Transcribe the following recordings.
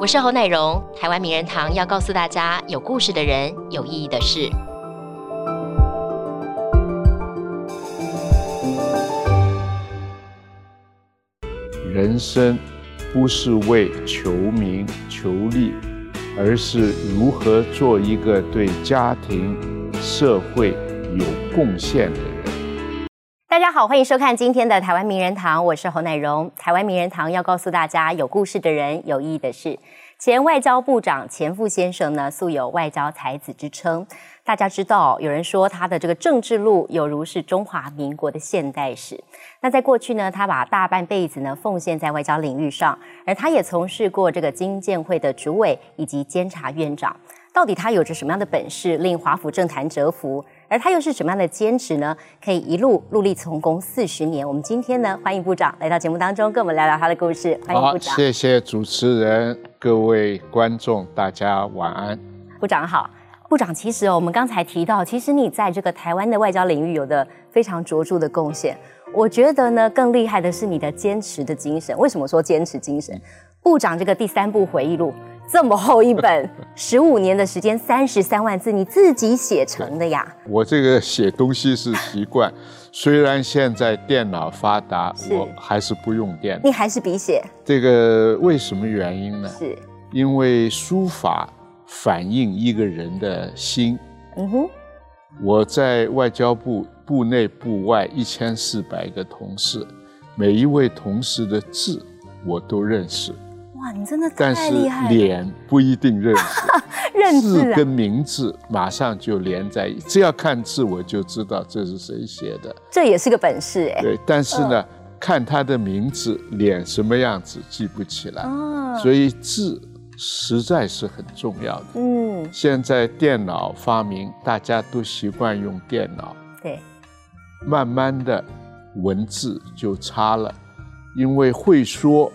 我是侯乃荣，台湾名人堂要告诉大家有故事的人，有意义的事。人生不是为求名求利，而是如何做一个对家庭、社会有贡献的人。大家好，欢迎收看今天的台湾名人堂，我是侯乃荣。台湾名人堂要告诉大家有故事的人，有意义的事。前外交部长钱复先生呢，素有外交才子之称。大家知道，有人说他的这个政治路有如是中华民国的现代史。那在过去呢，他把大半辈子呢奉献在外交领域上，而他也从事过这个经建会的主委以及监察院长。到底他有着什么样的本事，令华府政坛折服？而他又是什么样的坚持呢？可以一路陆力从公四十年。我们今天呢，欢迎部长来到节目当中，跟我们聊聊他的故事。欢迎部长，谢谢主持人，各位观众，大家晚安。部长好，部长，其实哦，我们刚才提到，其实你在这个台湾的外交领域有的非常卓著的贡献。我觉得呢，更厉害的是你的坚持的精神。为什么说坚持精神？部长这个第三部回忆录。这么厚一本，十五年的时间，三十三万字，你自己写成的呀？我这个写东西是习惯，虽然现在电脑发达，我还是不用电脑。你还是笔写？这个为什么原因呢？是，因为书法反映一个人的心。嗯哼，我在外交部部内部外一千四百个同事，每一位同事的字我都认识。哇，你真的太厉害！脸不一定认识，认字跟名字马上就连在一起。只要看字，我就知道这是谁写的。这也是个本事哎。对，但是呢，看他的名字，脸什么样子记不起来。哦。所以字实在是很重要的。嗯。现在电脑发明，大家都习惯用电脑。对。慢慢的，文字就差了，因为会说。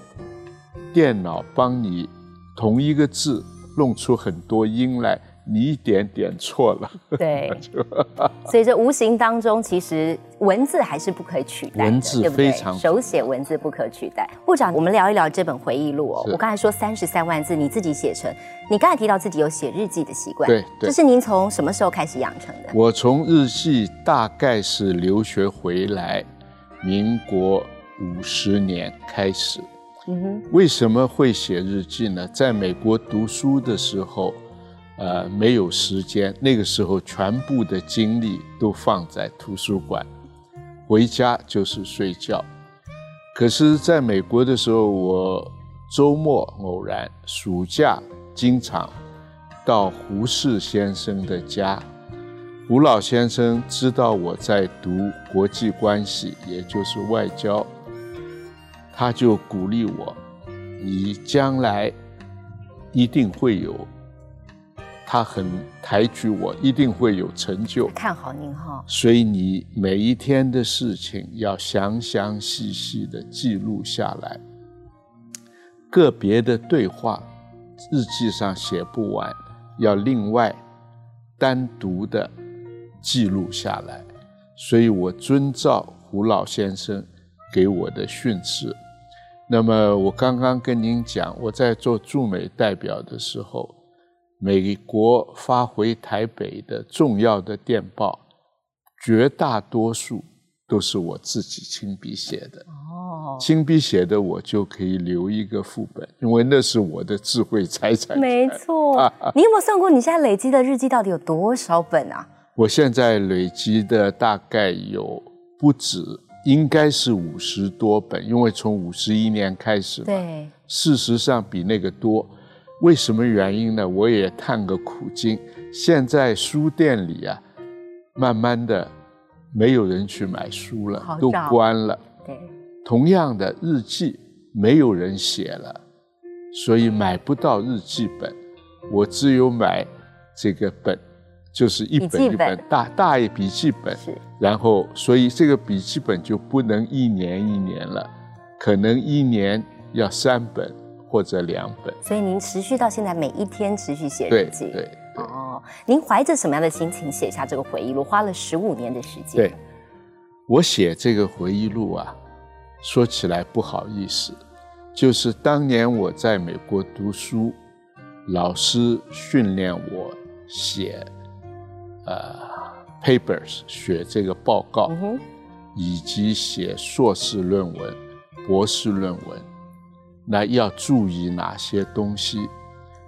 电脑帮你同一个字弄出很多音来，你一点点错了。对，所以这无形当中，其实文字还是不可以取代文字非常手写文字不可取代。部长，我们聊一聊这本回忆录哦。我刚才说三十三万字，你自己写成。你刚才提到自己有写日记的习惯，对，这是您从什么时候开始养成的？我从日记大概是留学回来，民国五十年开始。为什么会写日记呢？在美国读书的时候，呃，没有时间，那个时候全部的精力都放在图书馆，回家就是睡觉。可是，在美国的时候，我周末偶然，暑假经常到胡适先生的家。胡老先生知道我在读国际关系，也就是外交。他就鼓励我，你将来一定会有，他很抬举我，一定会有成就。看好您哈。所以你每一天的事情要详详细细的记录下来，个别的对话日记上写不完，要另外单独的记录下来。所以我遵照胡老先生给我的训示。那么我刚刚跟您讲，我在做驻美代表的时候，美国发回台北的重要的电报，绝大多数都是我自己亲笔写的。哦，亲笔写的我就可以留一个副本，因为那是我的智慧财产。没错，你有没有算过你现在累积的日记到底有多少本啊？我现在累积的大概有不止。应该是五十多本，因为从五十一年开始嘛。对。事实上比那个多，为什么原因呢？我也探个苦经。现在书店里啊，慢慢的没有人去买书了，都关了。对。同样的日记，没有人写了，所以买不到日记本，我只有买这个本。就是一本一本大大一笔记本，然后所以这个笔记本就不能一年一年了，可能一年要三本或者两本。所以您持续到现在每一天持续写日记，对哦。您怀着什么样的心情写下这个回忆录？花了十五年的时间。对，我写这个回忆录啊，说起来不好意思，就是当年我在美国读书，老师训练我写呃 papers，写这个报告，以及写硕士论文、博士论文，那要注意哪些东西？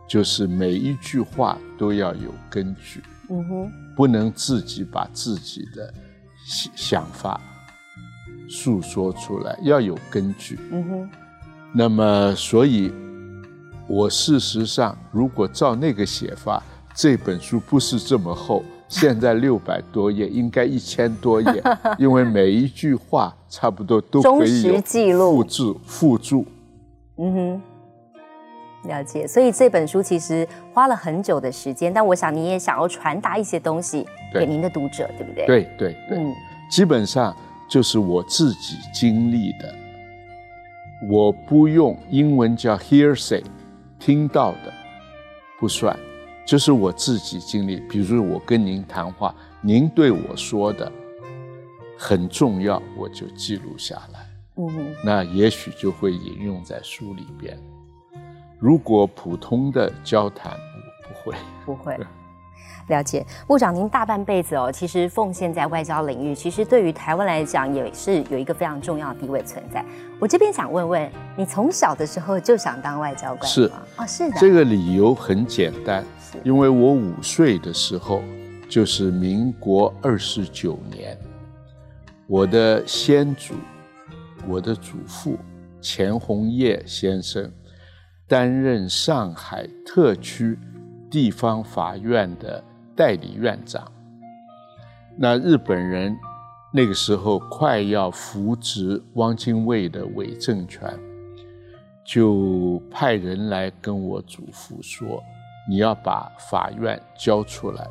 就是每一句话都要有根据，嗯哼，不能自己把自己的想法诉说出来，要有根据，嗯哼。那么，所以，我事实上如果照那个写法，这本书不是这么厚，现在六百多页，应该一千多页，因为每一句话差不多都可以有复制，附注，嗯哼。了解，所以这本书其实花了很久的时间，但我想你也想要传达一些东西给您的读者，对不对？对对对，嗯，基本上就是我自己经历的，我不用英文叫 hearsay，听到的不算，就是我自己经历。比如我跟您谈话，您对我说的很重要，我就记录下来，嗯，那也许就会引用在书里边。如果普通的交谈，不会，不会。了解，部长，您大半辈子哦，其实奉献在外交领域，其实对于台湾来讲，也是有一个非常重要的地位存在。我这边想问问，你从小的时候就想当外交官是吗？哦，是的。这个理由很简单，因为我五岁的时候，就是民国二十九年，我的先祖，我的祖父钱洪业先生。担任上海特区地方法院的代理院长。那日本人那个时候快要扶植汪精卫的伪政权，就派人来跟我祖父说：“你要把法院交出来。”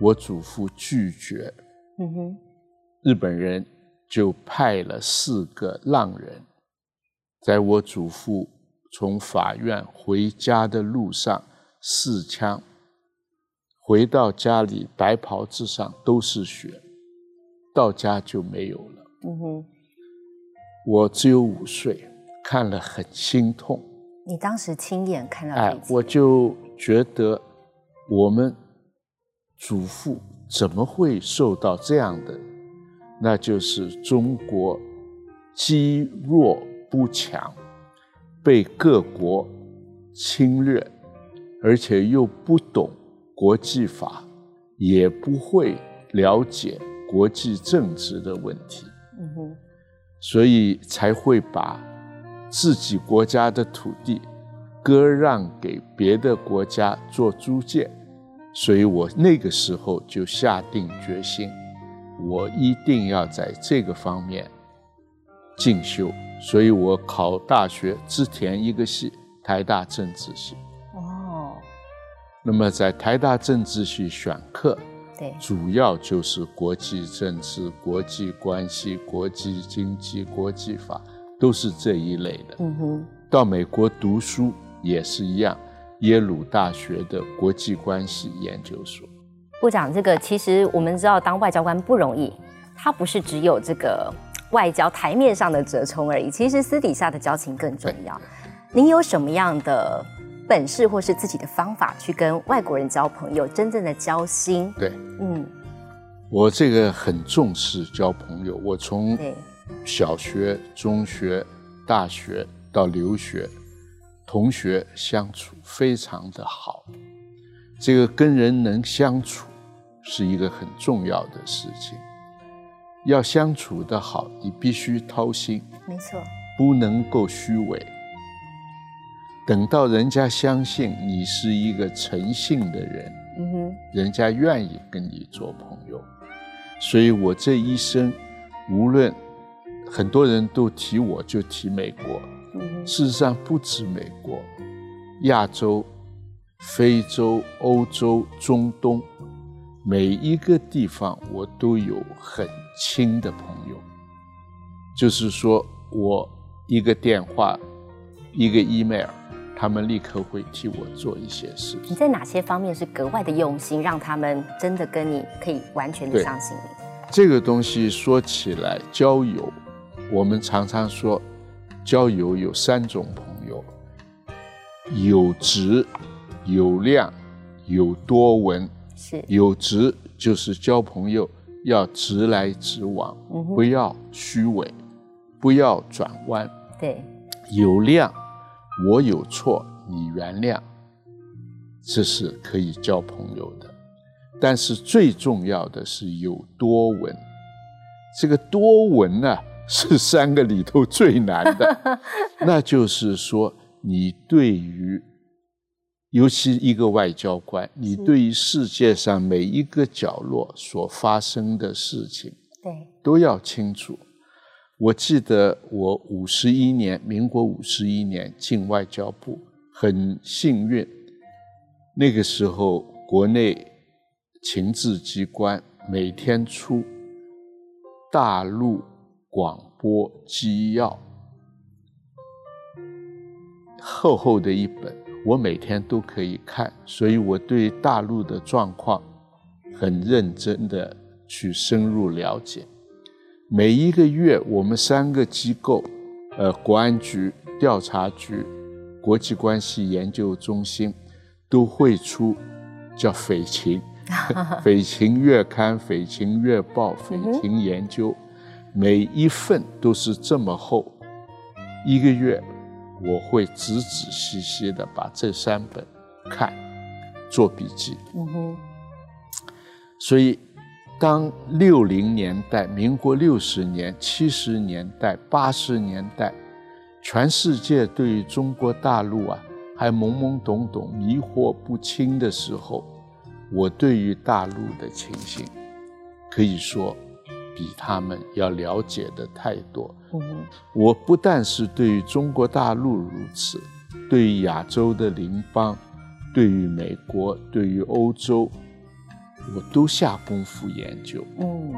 我祖父拒绝。嗯哼，日本人就派了四个浪人，在我祖父。从法院回家的路上，试枪。回到家里，白袍子上都是血，到家就没有了。嗯哼，我只有五岁，看了很心痛。你当时亲眼看到？哎，我就觉得我们祖父怎么会受到这样的？那就是中国积弱不强。被各国侵略，而且又不懂国际法，也不会了解国际政治的问题，嗯哼，所以才会把自己国家的土地割让给别的国家做租界。所以我那个时候就下定决心，我一定要在这个方面进修。所以我考大学只填一个系，台大政治系。哦。那么在台大政治系选课，对，主要就是国际政治、国际关系、国际经济、国际法，都是这一类的。嗯哼。到美国读书也是一样，耶鲁大学的国际关系研究所。部长，这个其实我们知道，当外交官不容易，他不是只有这个。外交台面上的折冲而已，其实私底下的交情更重要。您有什么样的本事或是自己的方法去跟外国人交朋友，真正的交心？对，嗯，我这个很重视交朋友。我从小学、中学、大学到留学，同学相处非常的好。这个跟人能相处是一个很重要的事情。要相处的好，你必须掏心，没错，不能够虚伪。等到人家相信你是一个诚信的人，嗯哼，人家愿意跟你做朋友。所以我这一生，无论很多人都提我，就提美国。事实上不止美国，亚洲、非洲、欧洲、中东，每一个地方我都有很。亲的朋友，就是说我一个电话，一个 email，他们立刻会替我做一些事。你在哪些方面是格外的用心，让他们真的跟你可以完全的相信你？这个东西说起来，交友，我们常常说交友有三种朋友：有直、有量、有多闻。是有直就是交朋友要直来直往，不要虚伪，不要转弯。对，有量，我有错，你原谅，这是可以交朋友的。但是最重要的是有多闻，这个多闻呢 是三个里头最难的，那就是说你对于。尤其一个外交官，你对于世界上每一个角落所发生的事情，对，都要清楚。我记得我五十一年，民国五十一年进外交部，很幸运。那个时候，国内情治机关每天出大陆广播机要，厚厚的一本。我每天都可以看，所以我对大陆的状况很认真的去深入了解。每一个月，我们三个机构，呃，国安局、调查局、国际关系研究中心，都会出叫《匪情》《匪情月刊》《匪情月报》《匪情研究》，每一份都是这么厚，一个月。我会仔仔细细的把这三本看，做笔记。嗯哼。所以，当六零年代、民国六十年、七十年代、八十年代，全世界对于中国大陆啊还懵懵懂懂、迷惑不清的时候，我对于大陆的情形，可以说。比他们要了解的太多。嗯，我不但是对于中国大陆如此，对于亚洲的邻邦，对于美国，对于欧洲，我都下功夫研究。嗯，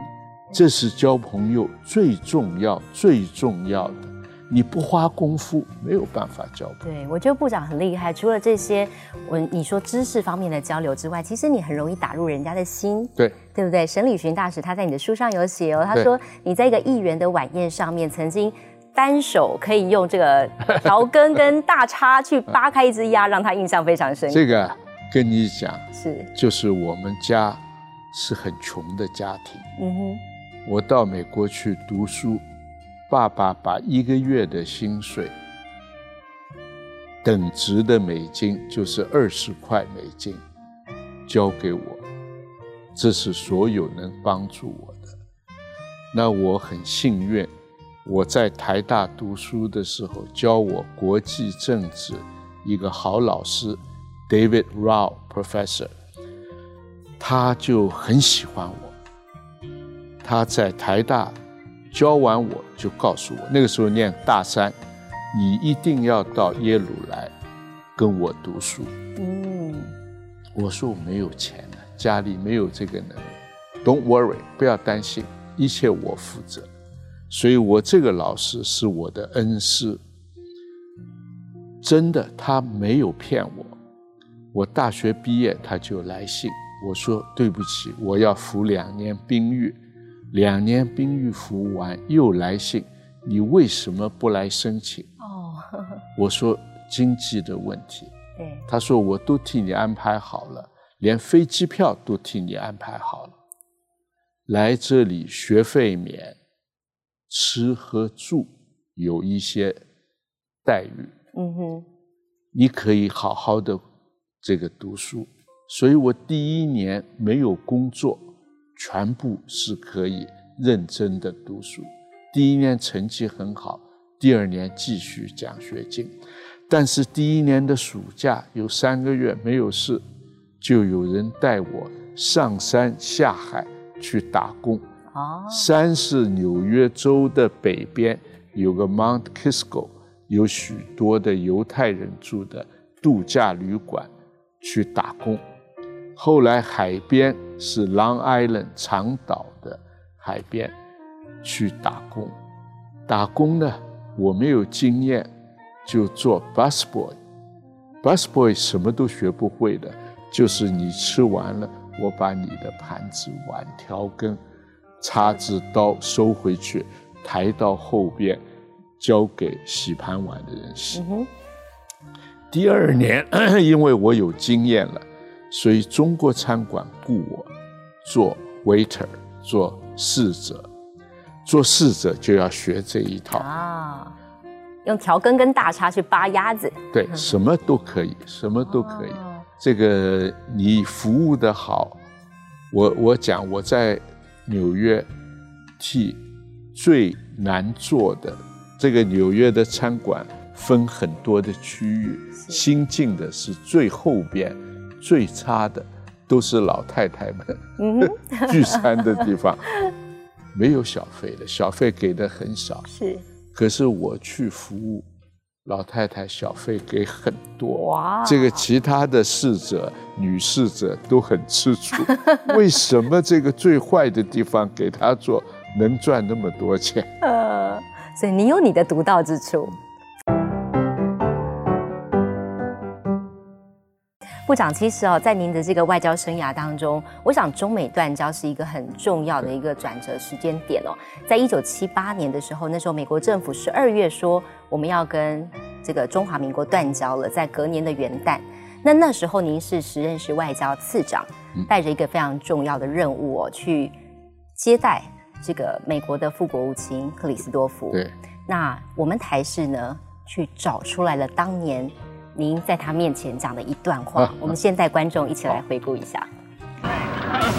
这是交朋友最重要、最重要的。你不花功夫，没有办法交朋友。对，我觉得部长很厉害。除了这些，我你说知识方面的交流之外，其实你很容易打入人家的心。对，对不对？沈礼群大使他在你的书上有写哦，他说你在一个议员的晚宴上面，曾经单手可以用这个 调羹跟大叉去扒开一只鸭，让他印象非常深。这个跟你讲是，就是我们家是很穷的家庭。嗯哼，我到美国去读书。爸爸把一个月的薪水等值的美金，就是二十块美金，交给我，这是所有能帮助我的。那我很幸运，我在台大读书的时候，教我国际政治一个好老师，David Rao Professor，他就很喜欢我，他在台大。教完我就告诉我，那个时候念大三，你一定要到耶鲁来跟我读书。嗯，我说我没有钱了，家里没有这个能力。Don't worry，不要担心，一切我负责。所以我这个老师是我的恩师，真的，他没有骗我。我大学毕业他就来信，我说对不起，我要服两年兵役。两年兵役服完又来信，你为什么不来申请？哦，我说经济的问题。对，他说我都替你安排好了，连飞机票都替你安排好了，来这里学费免，吃和住有一些待遇。嗯哼，你可以好好的这个读书，所以我第一年没有工作。全部是可以认真的读书，第一年成绩很好，第二年继续奖学金。但是第一年的暑假有三个月没有事，就有人带我上山下海去打工。哦，山是纽约州的北边，有个 Mount Kisco，有许多的犹太人住的度假旅馆，去打工。后来海边是 Long Island 长岛的海边，去打工。打工呢，我没有经验，就做 bus boy。bus boy 什么都学不会的，就是你吃完了，我把你的盘子、碗、调羹、叉子、刀收回去，抬到后边，交给洗盘碗的人洗。第二年，因为我有经验了，所以中国餐馆雇我做 waiter，做侍者。做侍者就要学这一套啊，用调羹跟大叉去扒鸭子。对，什么都可以，什么都可以。这个你服务的好，我我讲我在纽约替最难做的这个纽约的餐馆分很多的区域，新进的是最后边最差的，都是老太太们 聚餐的地方。没有小费的，小费给的很少。是，可是我去服务老太太，小费给很多。哇，这个其他的侍者、女侍者都很吃醋。为什么这个最坏的地方给他做，能赚那么多钱？呃，所以你有你的独到之处。部长，其实哦，在您的这个外交生涯当中，我想中美断交是一个很重要的一个转折时间点哦。在一九七八年的时候，那时候美国政府十二月说我们要跟这个中华民国断交了，在隔年的元旦，那那时候您是时任是外交次长，带着一个非常重要的任务哦，去接待这个美国的副国务卿克里斯多夫。对，那我们台视呢，去找出来了当年。您在他面前讲的一段话，我们先带观众一起来回顾一下。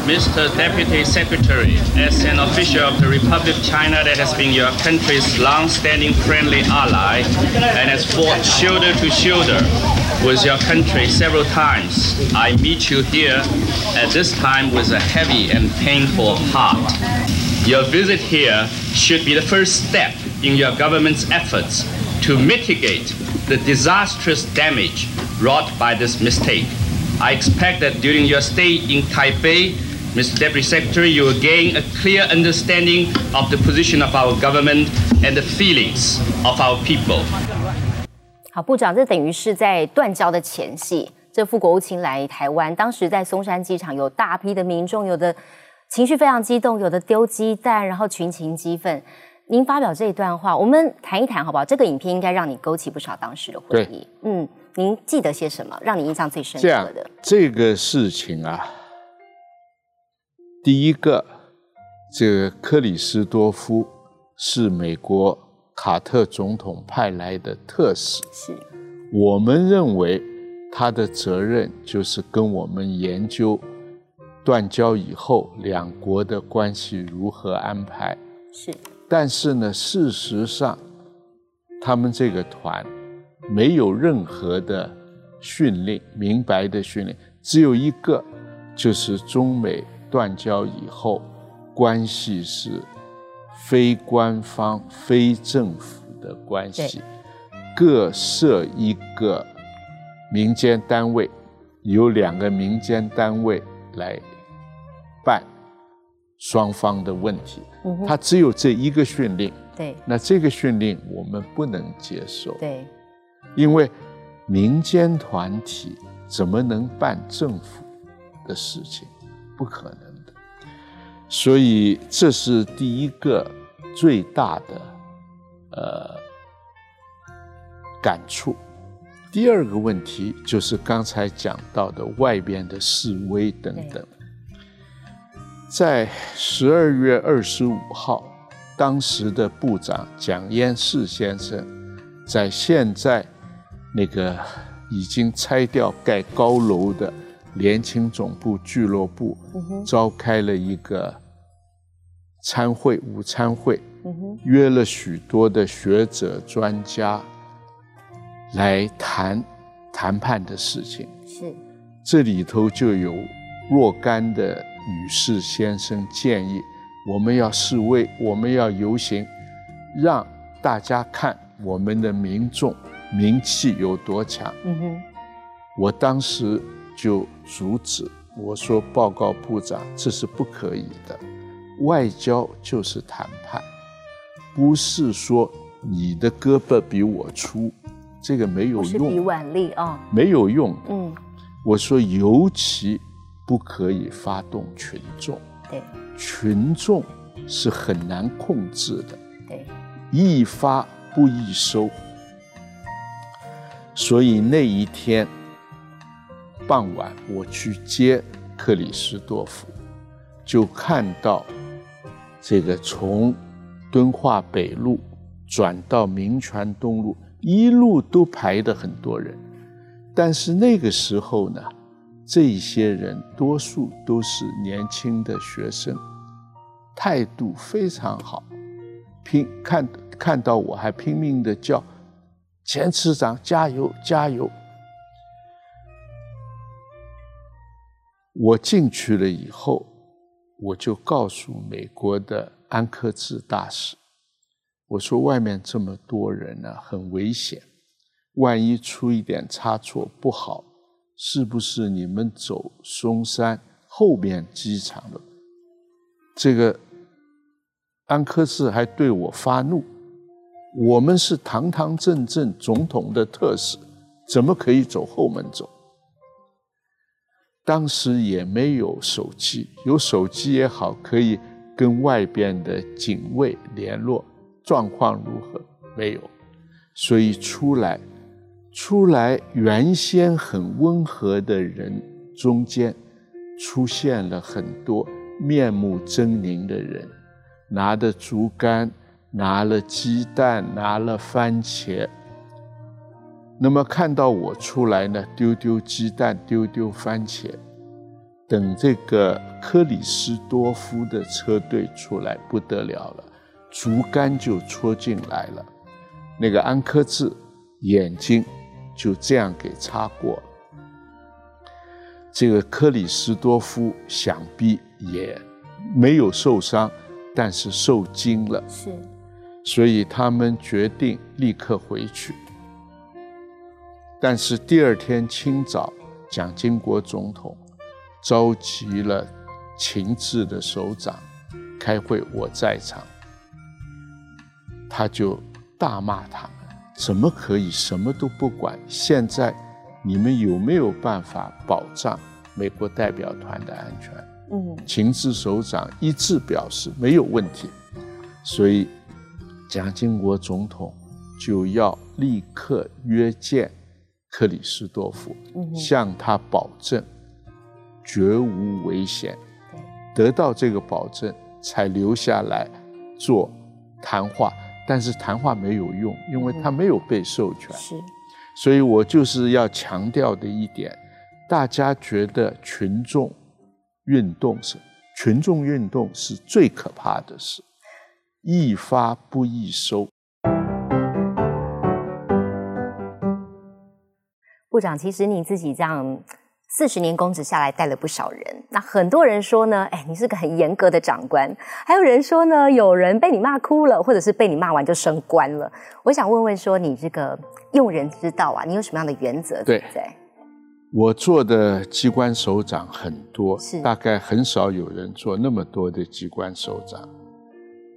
Mr. Deputy Secretary, as an official of the Republic of China that has been your country's long-standing friendly ally and has fought shoulder to shoulder with your country several times, I meet you here at this time with a heavy and painful heart. Your visit here should be the first step in your government's efforts to mitigate the disastrous damage wrought by this mistake. I expect that during your stay in Taipei, Mr. Deputy Secretary, you will gain a clear understanding of the position of our government and the feelings of our people. 好，部长，这等于是在断交的前夕，这副国务卿来台湾，当时在松山机场有大批的民众，有的情绪非常激动，有的丢鸡蛋，然后群情激愤。 您发表这一段话，我们谈一谈好不好？这个影片应该让你勾起不少当时的回忆。嗯，您记得些什么，让你印象最深刻的？这个事情啊，第一个，这个克里斯多夫是美国卡特总统派来的特使，是我们认为他的责任就是跟我们研究断交以后两国的关系如何安排。是。但是呢，事实上，他们这个团没有任何的训练，明白的训练，只有一个，就是中美断交以后，关系是非官方、非政府的关系，各设一个民间单位，由两个民间单位来办。双方的问题，他只有这一个训令，对，那这个训令我们不能接受，对，因为民间团体怎么能办政府的事情？不可能的，所以这是第一个最大的呃感触。第二个问题就是刚才讲到的外边的示威等等。在十二月二十五号，当时的部长蒋淹士先生，在现在那个已经拆掉盖高楼的联勤总部俱乐部，召开了一个参会午餐会，约了许多的学者专家来谈谈判的事情。是，这里头就有若干的。女士先生建议，我们要示威，我们要游行，让大家看我们的民众名气有多强。嗯哼，我当时就阻止，我说：“报告部长，这是不可以的。外交就是谈判，不是说你的胳膊比我粗，这个没有用。比腕力啊，没有用。嗯，我说尤其。”不可以发动群众，对，群众是很难控制的，对，一发不易收。所以那一天傍晚，我去接克里斯多夫，就看到这个从敦化北路转到民权东路，一路都排的很多人。但是那个时候呢，这些人多数都是年轻的学生，态度非常好，拼看看到我还拼命的叫。钱次长，加油加油！我进去了以后，我就告诉美国的安克志大使，我说外面这么多人呢，很危险，万一出一点差错不好，是不是你们走松山后面机场的？这个安克志还对我发怒。我们是堂堂正正总统的特使，怎么可以走后门走？当时也没有手机，有手机也好，可以跟外边的警卫联络，状况如何？没有，所以出来，出来原先很温和的人中间，出现了很多面目狰狞的人，拿着竹竿。拿了鸡蛋，拿了番茄。那么看到我出来呢，丢丢鸡蛋，丢丢番茄。等这个克里斯多夫的车队出来，不得了了，竹竿就戳进来了。那个安科治眼睛就这样给擦过了。这个克里斯多夫想必也没有受伤，但是受惊了。是。所以他们决定立刻回去。但是第二天清早，蒋经国总统召集了秦治的首长开会，我在场，他就大骂他们：怎么可以什么都不管？现在你们有没有办法保障美国代表团的安全？嗯，情治首长一致表示没有问题。所以。蒋经国总统就要立刻约见克里斯多夫，向他保证绝无危险。得到这个保证，才留下来做谈话。但是谈话没有用，因为他没有被授权。是，所以我就是要强调的一点：大家觉得群众运动是群众运动是最可怕的事。易发不易收。部长，其实你自己这样四十年公职下来，带了不少人。那很多人说呢，哎，你是个很严格的长官；还有人说呢，有人被你骂哭了，或者是被你骂完就升官了。我想问问说，你这个用人之道啊，你有什么样的原则？对，我做的机关首长很多，是大概很少有人做那么多的机关首长。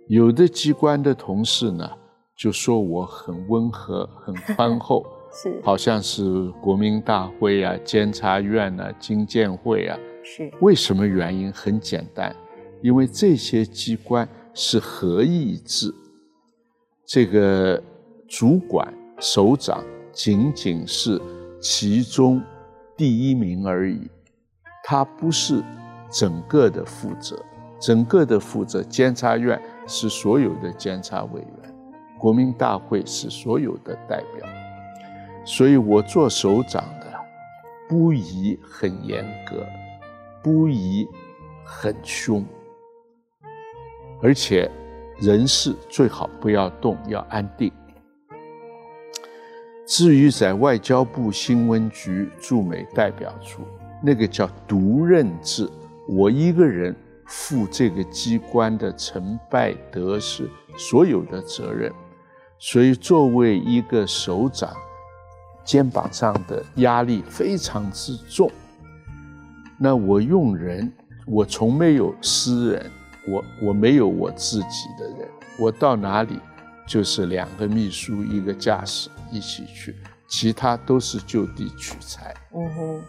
有的机关的同事呢，就说我很温和、很宽厚，是，好像是国民大会啊、监察院啊、经建会啊，是。为什么原因？很简单，因为这些机关是合议制，这个主管首长仅仅是其中第一名而已，他不是整个的负责，整个的负责监察院。是所有的监察委员，国民大会是所有的代表，所以我做首长的，不宜很严格，不宜很凶，而且人事最好不要动，要安定。至于在外交部新闻局驻美代表处，那个叫独任制，我一个人。负这个机关的成败得失所有的责任，所以作为一个首长，肩膀上的压力非常之重。那我用人，我从没有私人，我我没有我自己的人，我到哪里就是两个秘书一个驾驶一起去，其他都是就地取材。嗯哼。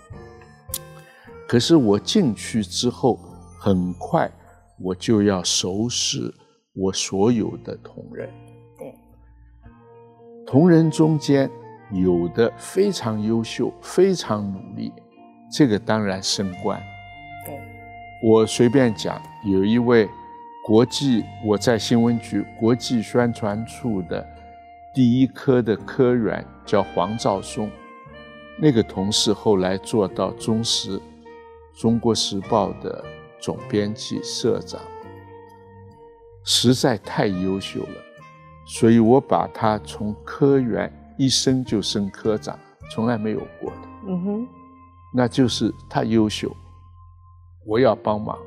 可是我进去之后。很快，我就要收拾我所有的同仁。对，同仁中间有的非常优秀、非常努力，这个当然升官。对，我随便讲，有一位国际我在新闻局国际宣传处的第一科的科员叫黄兆松，那个同事后来做到中时。《中国时报》的总编辑、社长，实在太优秀了，所以我把他从科员一升就升科长，从来没有过的。嗯哼，那就是他优秀，我要帮忙，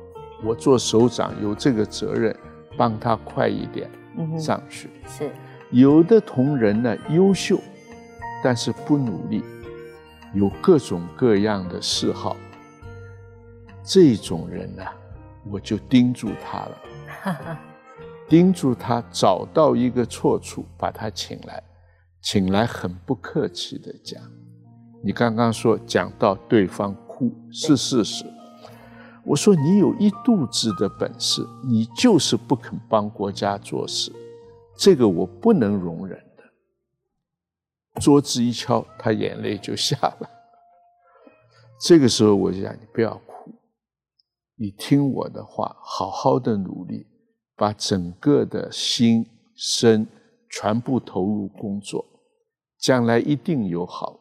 我做首长有这个责任，帮他快一点上去。是，有的同仁呢优秀，但是不努力，有各种各样的嗜好。这种人呢，我就盯住他了，盯住他，找到一个错处，把他请来，请来很不客气的讲，你刚刚说讲到对方哭是事实，我说你有一肚子的本事，你就是不肯帮国家做事，这个我不能容忍的。桌子一敲，他眼泪就下来。这个时候我就讲，你不要哭。你听我的话，好好的努力，把整个的心身全部投入工作，将来一定有好。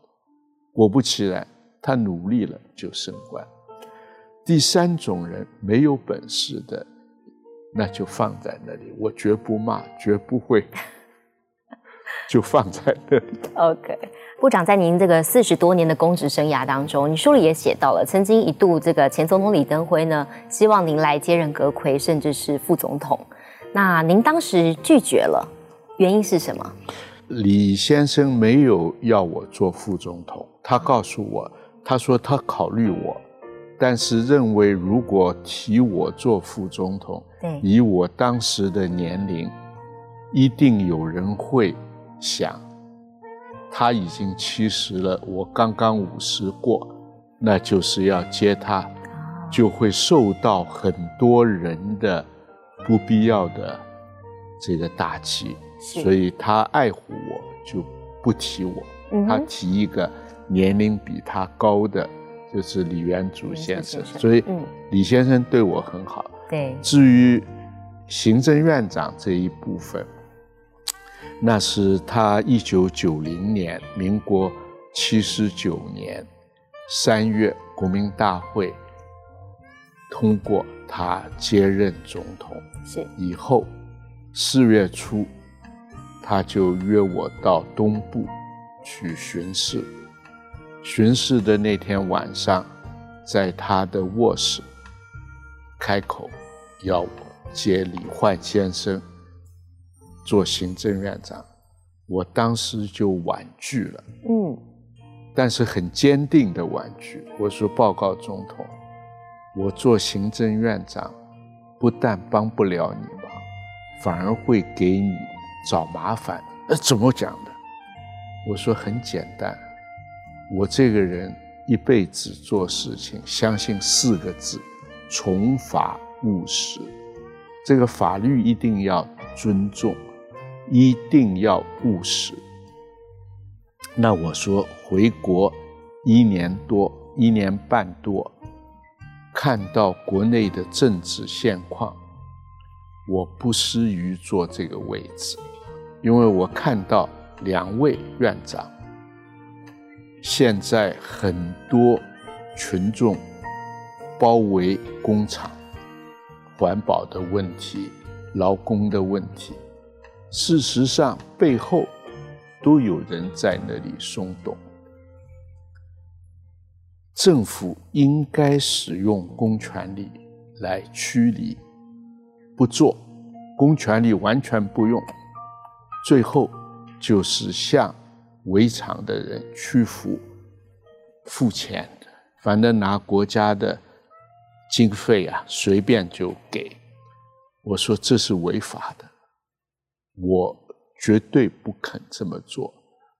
果不其然，他努力了就升官。第三种人没有本事的，那就放在那里，我绝不骂，绝不会。就放在那里。OK，部长在您这个四十多年的公职生涯当中，你书里也写到了，曾经一度这个前总统李登辉呢，希望您来接任阁魁，甚至是副总统。那您当时拒绝了，原因是什么？李先生没有要我做副总统，他告诉我，他说他考虑我，但是认为如果提我做副总统，对，以我当时的年龄，一定有人会。想，他已经七十了，我刚刚五十过，那就是要接他，就会受到很多人的不必要的这个打击，所以他爱护我就不提我，他提一个年龄比他高的，就是李元祖先生，所以李先生对我很好。对，至于行政院长这一部分。那是他一九九零年，民国七十九年三月，国民大会通过他接任总统。是以后四月初，他就约我到东部去巡视。巡视的那天晚上，在他的卧室开口要我接李焕先生。做行政院长，我当时就婉拒了。嗯，但是很坚定的婉拒。我说：“报告总统，我做行政院长，不但帮不了你忙，反而会给你找麻烦。”呃，怎么讲的？我说很简单，我这个人一辈子做事情，相信四个字：从法务实。这个法律一定要尊重。一定要务实。那我说回国一年多、一年半多，看到国内的政治现况，我不适于坐这个位置，因为我看到两位院长，现在很多群众包围工厂，环保的问题、劳工的问题。事实上，背后都有人在那里松动。政府应该使用公权力来驱离，不做公权力完全不用，最后就是向围场的人屈服、付钱，反正拿国家的经费啊，随便就给。我说这是违法的。我绝对不肯这么做。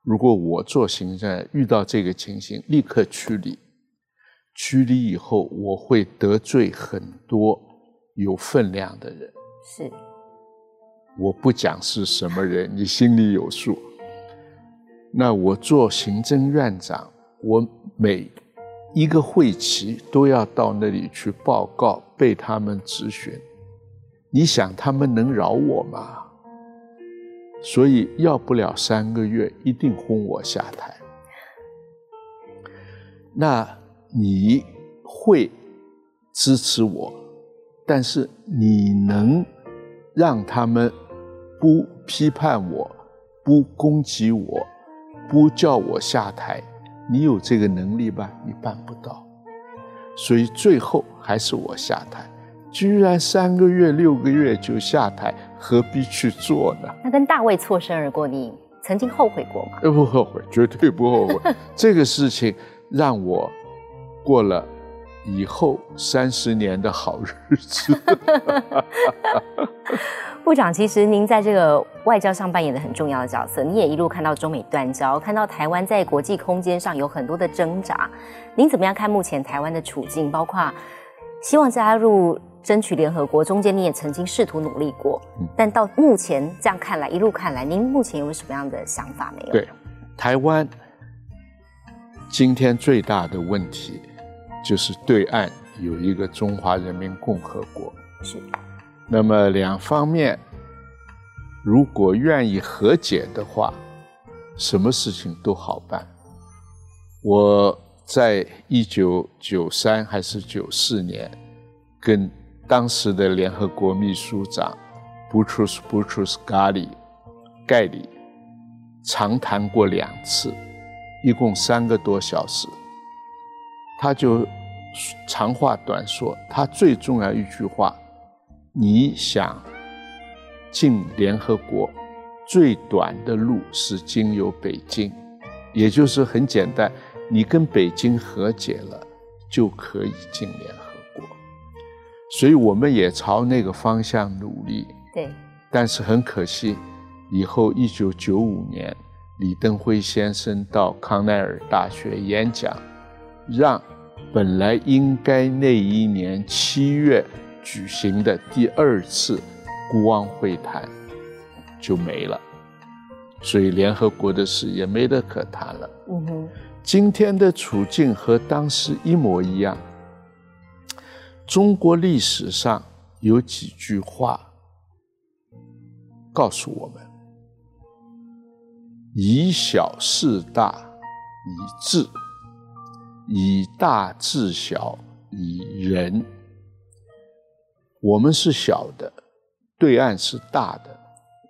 如果我做行政，遇到这个情形，立刻驱离。驱离以后，我会得罪很多有分量的人。是，我不讲是什么人，你心里有数。那我做行政院长，我每一个会期都要到那里去报告，被他们质询。你想他们能饶我吗？所以要不了三个月，一定轰我下台。那你会支持我，但是你能让他们不批判我、不攻击我、不叫我下台？你有这个能力吧？你办不到，所以最后还是我下台。居然三个月、六个月就下台，何必去做呢？那跟大卫错身而过，你曾经后悔过吗？不后悔，绝对不后悔。这个事情让我过了以后三十年的好日子。部长，其实您在这个外交上扮演的很重要的角色，你也一路看到中美断交，看到台湾在国际空间上有很多的挣扎。您怎么样看目前台湾的处境？包括希望加入争取联合国，中间你也曾经试图努力过，但到目前这样看来，一路看来，您目前有什么样的想法没有？对，台湾今天最大的问题就是对岸有一个中华人民共和国。是。那么两方面如果愿意和解的话，什么事情都好办。我在一九九三还是九四年，跟当时的联合国秘书长 Butrus Butrus Ghali 盖里长谈过两次，一共三个多小时。他就长话短说，他最重要一句话。你想进联合国，最短的路是经由北京，也就是很简单，你跟北京和解了，就可以进联合国。所以我们也朝那个方向努力。对。但是很可惜，以后一九九五年，李登辉先生到康奈尔大学演讲，让本来应该那一年七月。举行的第二次孤汪会谈就没了，所以联合国的事也没得可谈了。嗯哼，今天的处境和当时一模一样。中国历史上有几句话告诉我们：以小事大以智，以大治小以仁。我们是小的，对岸是大的，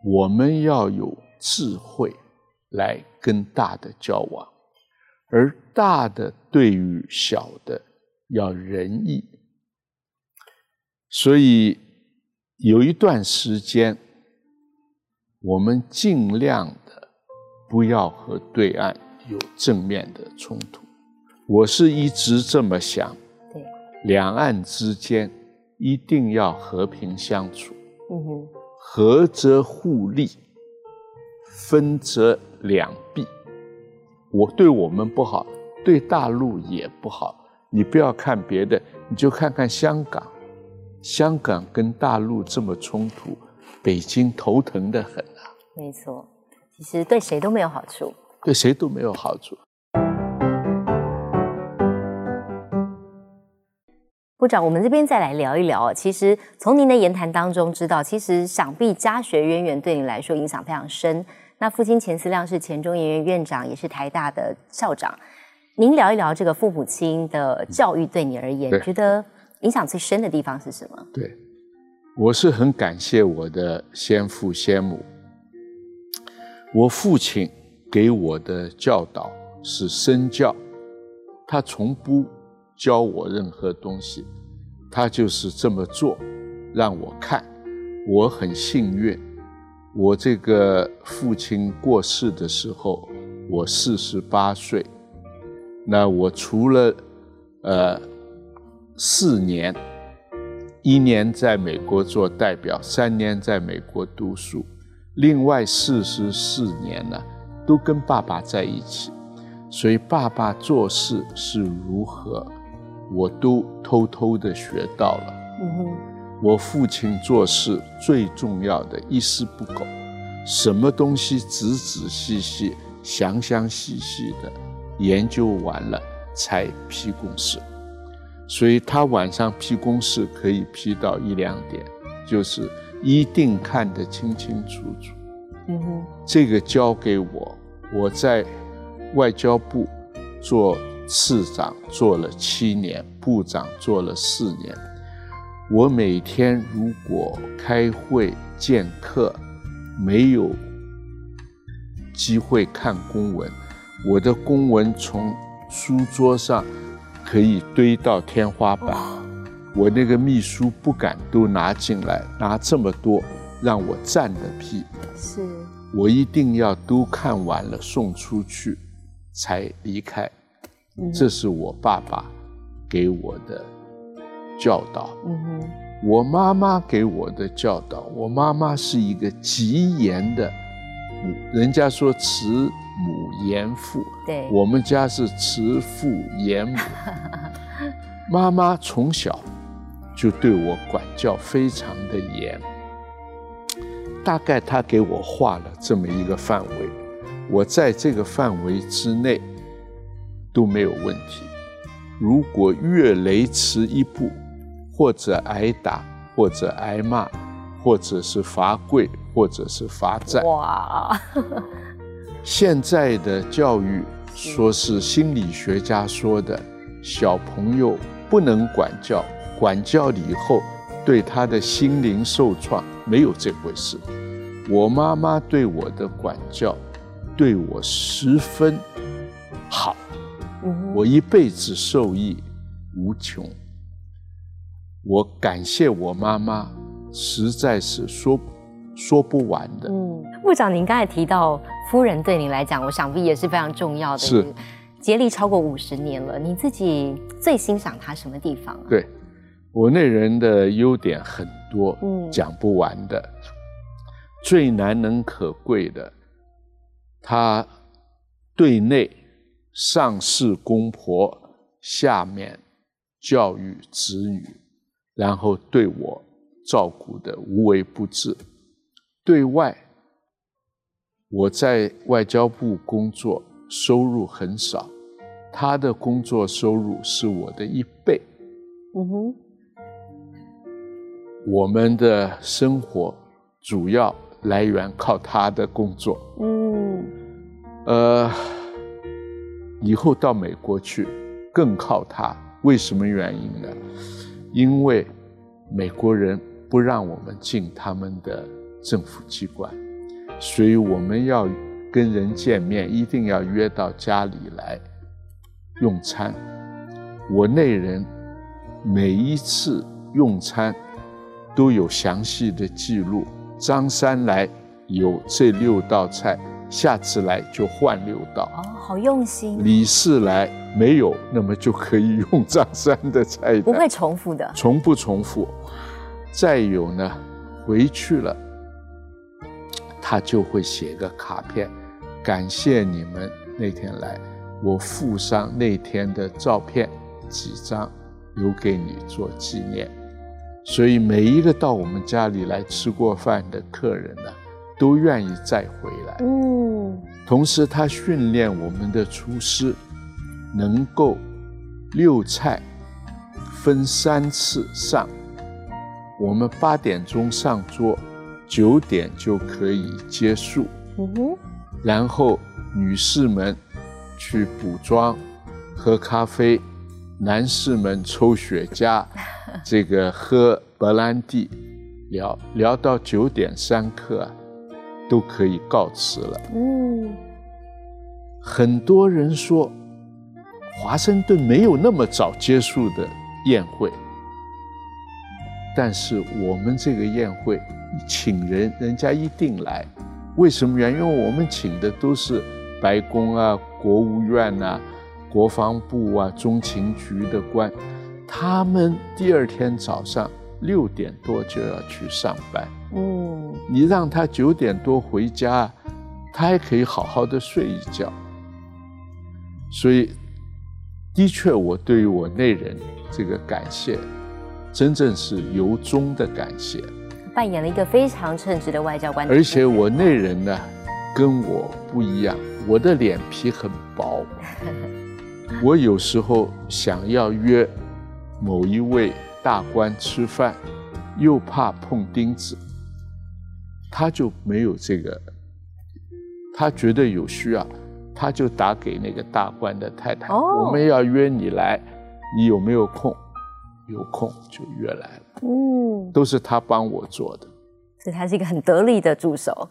我们要有智慧来跟大的交往，而大的对于小的要仁义。所以有一段时间，我们尽量的不要和对岸有正面的冲突。我是一直这么想，两岸之间。一定要和平相处，嗯哼，和则互利，分则两弊。我对我们不好，对大陆也不好。你不要看别的，你就看看香港，香港跟大陆这么冲突，北京头疼的很啊。没错，其实对谁都没有好处，对谁都没有好处。部长，我们这边再来聊一聊。其实从您的言谈当中知道，其实想必家学渊源对你来说影响非常深。那父亲钱思亮是前中研院院长，也是台大的校长。您聊一聊这个父母亲的教育对你而言，觉得影响最深的地方是什么？对，我是很感谢我的先父先母。我父亲给我的教导是身教，他从不。教我任何东西，他就是这么做，让我看。我很幸运，我这个父亲过世的时候，我四十八岁。那我除了呃四年，一年在美国做代表，三年在美国读书，另外四十四年呢，都跟爸爸在一起。所以爸爸做事是如何？我都偷偷的学到了。嗯哼，我父亲做事最重要的一丝不苟，什么东西仔仔细细，详详细细的研究完了才批公事。所以他晚上批公事可以批到一两点，就是一定看得清清楚楚。嗯哼，这个交给我，我在外交部做次长做了七年，部长做了四年。我每天如果开会见客，没有机会看公文，我的公文从书桌上可以堆到天花板，我那个秘书不敢都拿进来，拿这么多让我占的屁。是，我一定要都看完了送出去才离开。这是我爸爸给我的。教导，嗯哼，我妈妈给我的教导，我妈妈是一个极严的母，人家说慈母严父，对，我们家是慈父严母。妈妈从小就对我管教非常的严，大概她给我画了这么一个范围，我在这个范围之内都没有问题，如果越雷池一步。或者挨打，或者挨骂，或者是罚跪，或者是罚站。哇！现在的教育说是心理学家说的，小朋友不能管教，管教了以后对他的心灵受创，没有这回事。我妈妈对我的管教，对我十分好，我一辈子受益无穷。我感谢我妈妈，实在是说说不完的。嗯，部长，您刚才提到夫人对您来讲，我想必也是非常重要的。是，结离超过五十年了，你自己最欣赏她什么地方？对，我那人的优点很多，嗯，讲不完的。最难能可贵的，他对内上侍公婆，下面教育子女。然后对我照顾的无微不至，对外我在外交部工作，收入很少，他的工作收入是我的一倍。嗯哼，我们的生活主要来源靠他的工作。嗯，呃，以后到美国去更靠他，为什么原因呢？因为美国人不让我们进他们的政府机关，所以我们要跟人见面，一定要约到家里来用餐。我那人每一次用餐都有详细的记录。张三来有这六道菜，下次来就换六道。哦，好用心。李四来。没有，那么就可以用张三的菜单，不会重复的，从不重复。再有呢，回去了，他就会写个卡片，感谢你们那天来，我附上那天的照片几张，留给你做纪念。所以每一个到我们家里来吃过饭的客人呢，都愿意再回来。嗯，同时他训练我们的厨师。能够六菜分三次上，我们八点钟上桌，九点就可以结束。嗯哼，然后女士们去补妆、喝咖啡，男士们抽雪茄，这个喝白兰地，聊聊到九点三刻，都可以告辞了。嗯，很多人说。华盛顿没有那么早结束的宴会，但是我们这个宴会请人，人家一定来。为什么？原因为我们请的都是白宫啊、国务院啊、国防部啊、中情局的官，他们第二天早上六点多就要去上班。嗯，你让他九点多回家，他还可以好好的睡一觉。所以。的确，我对于我内人这个感谢，真正是由衷的感谢。扮演了一个非常称职的外交官。而且我内人呢，跟我不一样，我的脸皮很薄，我有时候想要约某一位大官吃饭，又怕碰钉子，他就没有这个，他觉得有需要，他就打给那个大官的太太，我们要约你来，你有没有空？有空就约来了，嗯，都是他帮我做的，所以他是一个很得力的助手。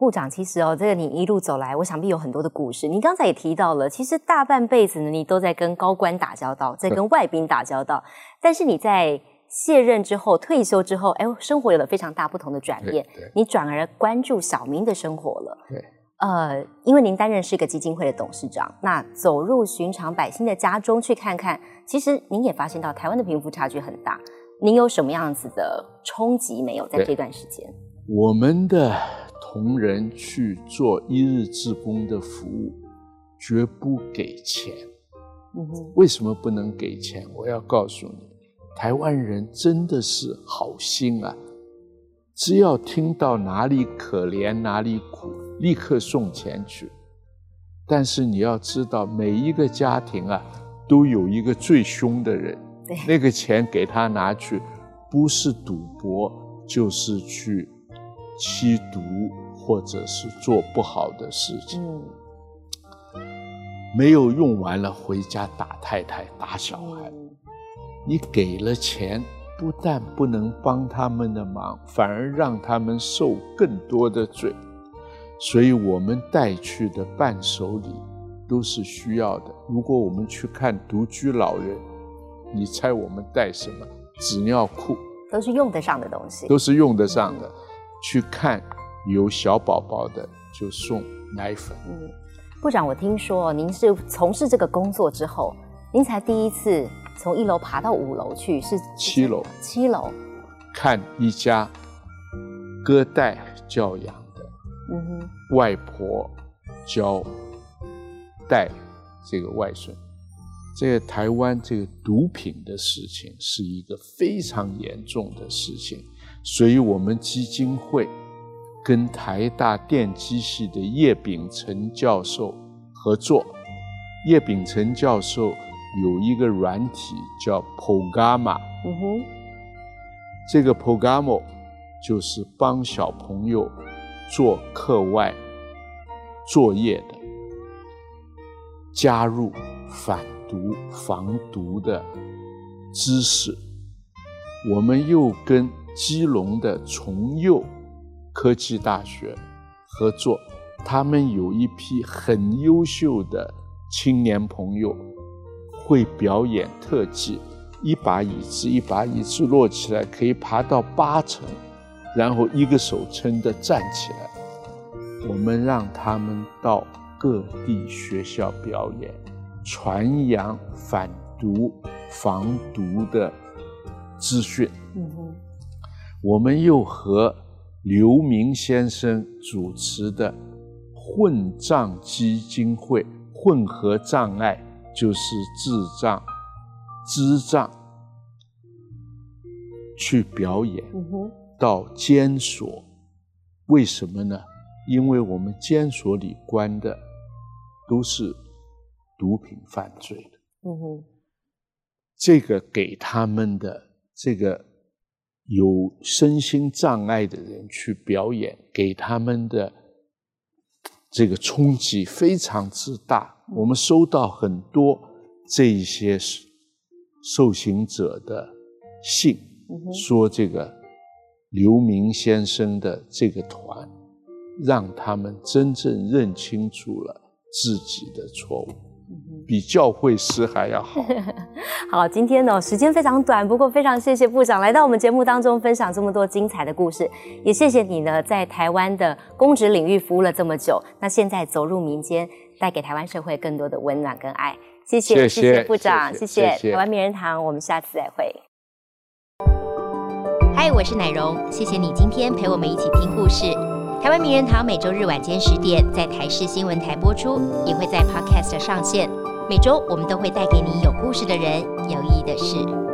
部长，其实哦，这个你一路走来，我想必有很多的故事。你刚才也提到了，其实大半辈子呢，你都在跟高官打交道，在跟外宾打交道。但是你在卸任之后、退休之后，哎，生活有了非常大不同的转变，你转而关注小民的生活了。对，呃，因为您担任是一个基金会的董事长，那走入寻常百姓的家中去看看，其实您也发现到台湾的贫富差距很大。您有什么样子的冲击没有？在这段时间，我们的。同仁去做一日志工的服务，绝不给钱。为什么不能给钱？我要告诉你，台湾人真的是好心啊！只要听到哪里可怜哪里苦，立刻送钱去。但是你要知道，每一个家庭啊，都有一个最凶的人。那个钱给他拿去，不是赌博，就是去。吸毒，或者是做不好的事情，没有用完了回家打太太、打小孩。你给了钱，不但不能帮他们的忙，反而让他们受更多的罪。所以我们带去的伴手礼都是需要的。如果我们去看独居老人，你猜我们带什么？纸尿裤，都是用得上的东西，都是用得上的。去看有小宝宝的，就送奶粉。嗯，部长，我听说您是从事这个工作之后，您才第一次从一楼爬到五楼去，是七楼。七楼，看一家隔代教养的，嗯哼，外婆教带这个外孙。这个台湾这个毒品的事情是一个非常严重的事情。所以，我们基金会跟台大电机系的叶秉成教授合作。叶秉成教授有一个软体叫 Pogama，嗯哼，这个 Pogama 就是帮小朋友做课外作业的，加入反毒防毒的知识。我们又跟基隆的崇佑科技大学合作，他们有一批很优秀的青年朋友，会表演特技，一把椅子一把椅子摞起来可以爬到八层，然后一个手撑着站起来。我们让他们到各地学校表演，传扬反毒防毒的资讯。我们又和刘明先生主持的混障基金会，混合障碍就是智障、智障，去表演到监所。为什么呢？因为我们监所里关的都是毒品犯罪的。嗯哼，这个给他们的这个。有身心障碍的人去表演，给他们的这个冲击非常之大。我们收到很多这一些受刑者的信，说这个刘明先生的这个团，让他们真正认清楚了自己的错误。比教会师还要好。好，今天呢时间非常短，不过非常谢谢部长来到我们节目当中分享这么多精彩的故事，也谢谢你呢在台湾的公职领域服务了这么久，那现在走入民间，带给台湾社会更多的温暖跟爱。谢谢，谢谢部长，谢谢台湾名人堂，我们下次再会。嗨，我是奶荣，谢谢你今天陪我们一起听故事。台湾名人堂每周日晚间十点在台视新闻台播出，也会在 Podcast 上线。每周我们都会带给你有故事的人，有意义的事。